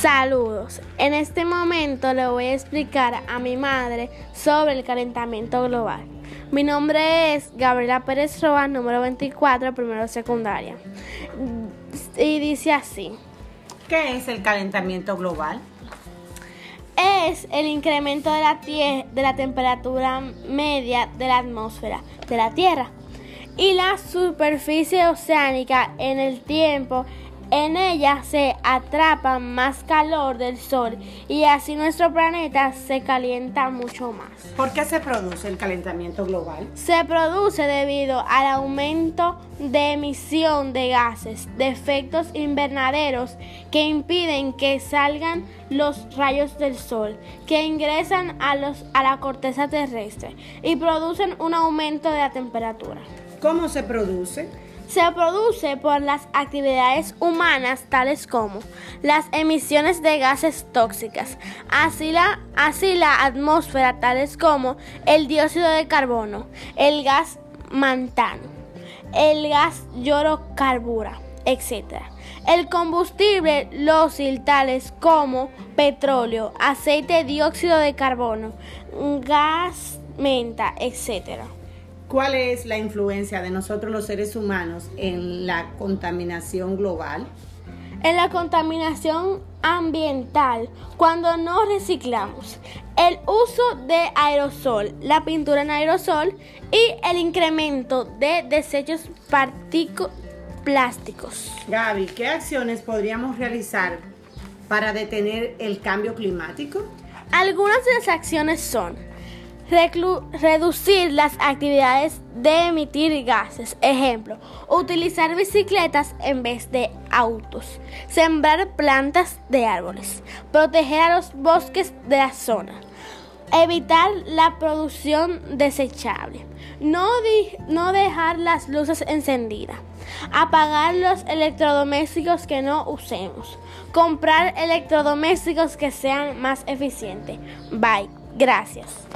Saludos. En este momento le voy a explicar a mi madre sobre el calentamiento global. Mi nombre es Gabriela Pérez Roa, número 24, primero secundaria. Y dice así. ¿Qué es el calentamiento global? Es el incremento de la, de la temperatura media de la atmósfera de la Tierra y la superficie oceánica en el tiempo en ella se atrapa más calor del Sol y así nuestro planeta se calienta mucho más. ¿Por qué se produce el calentamiento global? Se produce debido al aumento de emisión de gases de efectos invernaderos que impiden que salgan los rayos del Sol, que ingresan a, los, a la corteza terrestre y producen un aumento de la temperatura. ¿Cómo se produce? Se produce por las actividades humanas tales como las emisiones de gases tóxicas, así la, así la atmósfera tales como el dióxido de carbono, el gas mantano, el gas llorocarbura, etc. El combustible lósil tales como petróleo, aceite, dióxido de carbono, gas menta, etc. ¿Cuál es la influencia de nosotros los seres humanos en la contaminación global? En la contaminación ambiental, cuando no reciclamos, el uso de aerosol, la pintura en aerosol y el incremento de desechos plásticos. Gaby, ¿qué acciones podríamos realizar para detener el cambio climático? Algunas de las acciones son reducir las actividades de emitir gases. Ejemplo, utilizar bicicletas en vez de autos. Sembrar plantas de árboles. Proteger a los bosques de la zona. Evitar la producción desechable. No, no dejar las luces encendidas. Apagar los electrodomésticos que no usemos. Comprar electrodomésticos que sean más eficientes. Bye. Gracias.